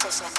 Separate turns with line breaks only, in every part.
Gracias.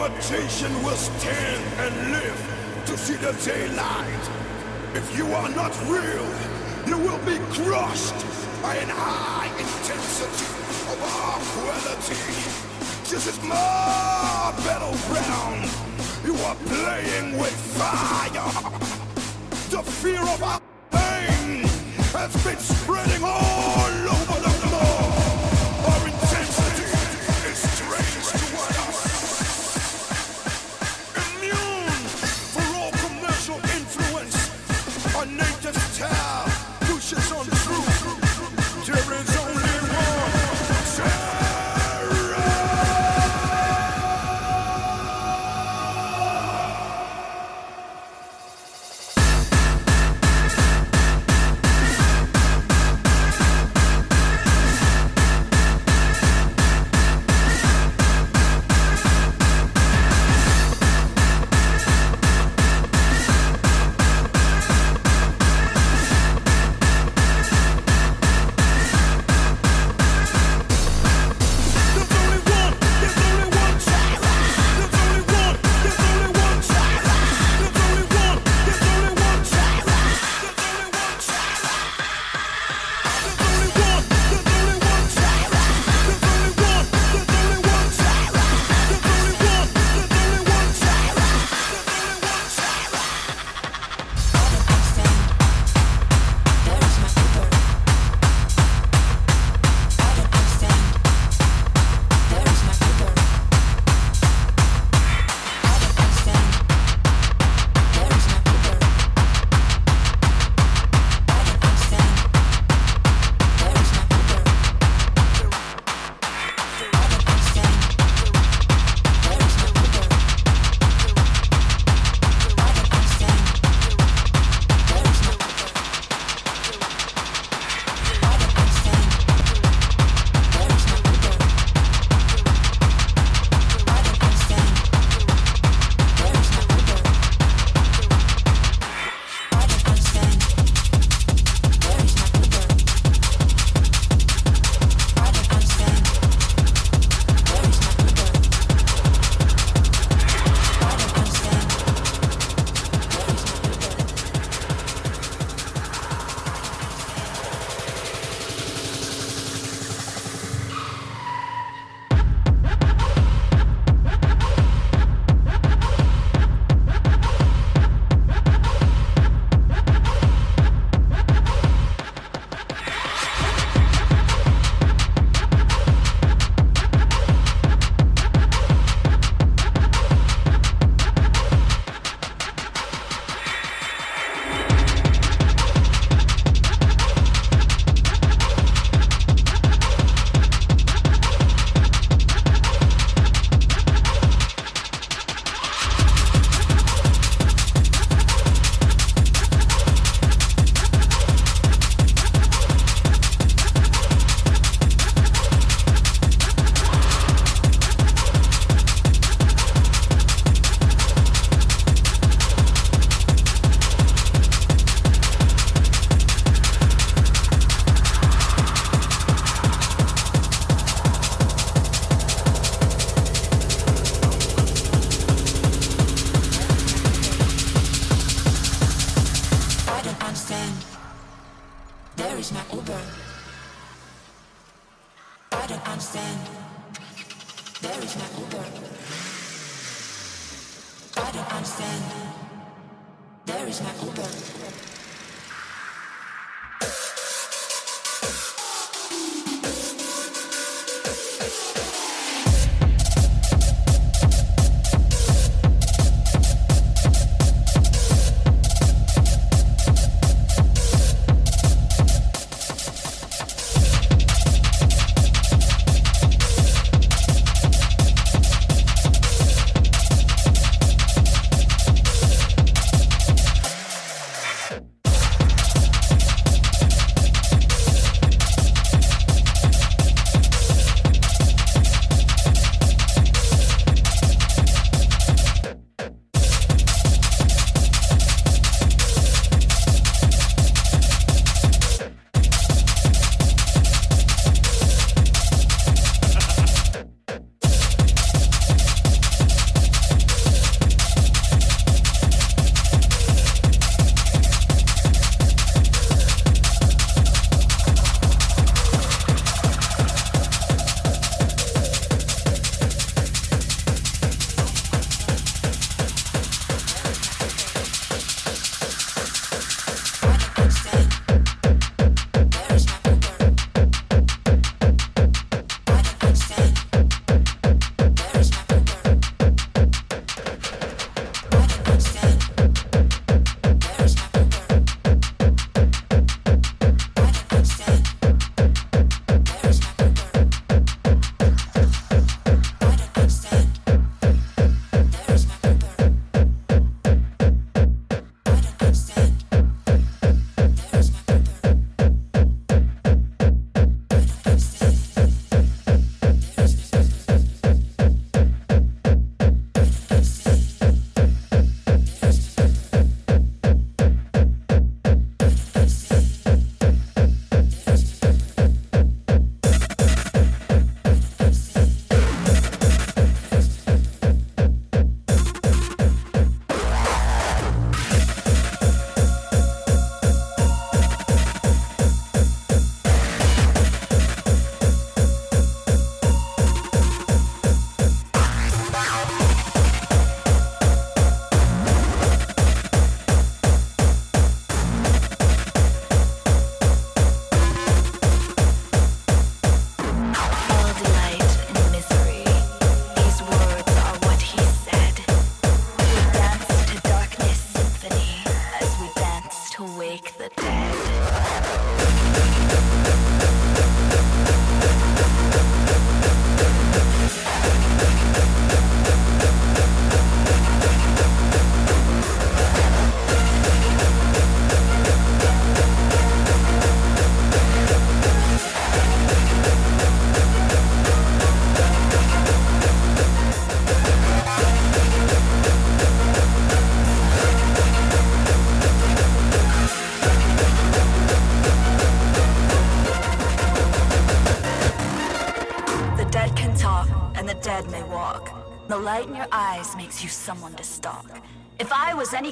imitation will stand and live to see the daylight. If you are not real, you will be crushed by an high intensity of our quality. This is my battleground. You are playing with fire. The fear of our pain has been spreading all over.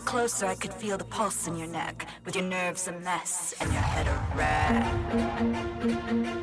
closer, I could feel the pulse in your neck, with your nerves a mess and your head a wreck.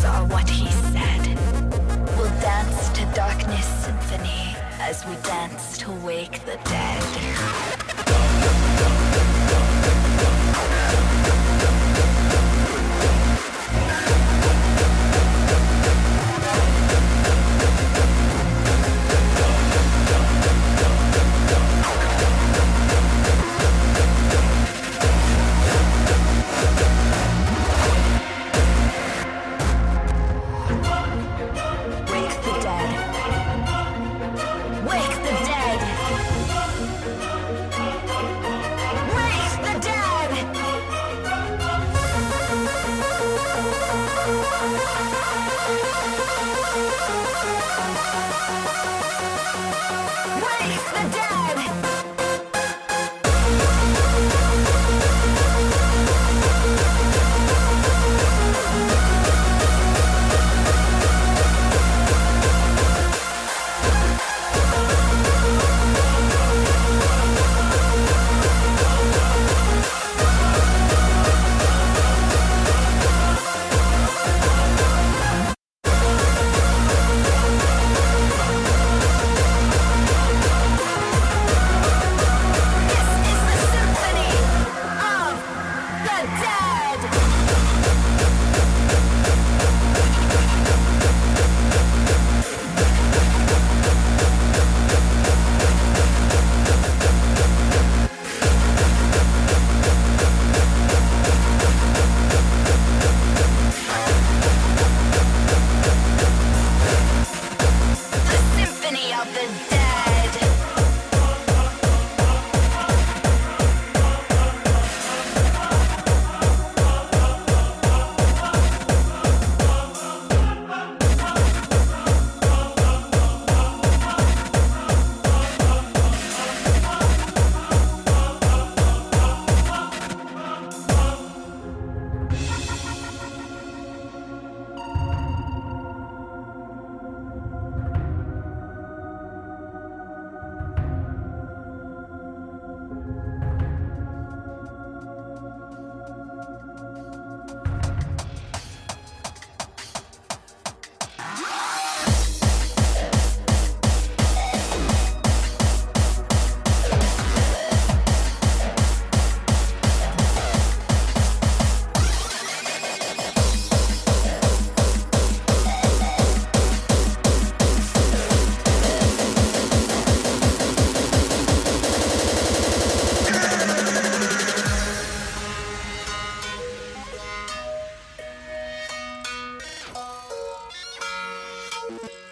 Saw what he said. We'll dance to darkness symphony as we dance to wake the dead.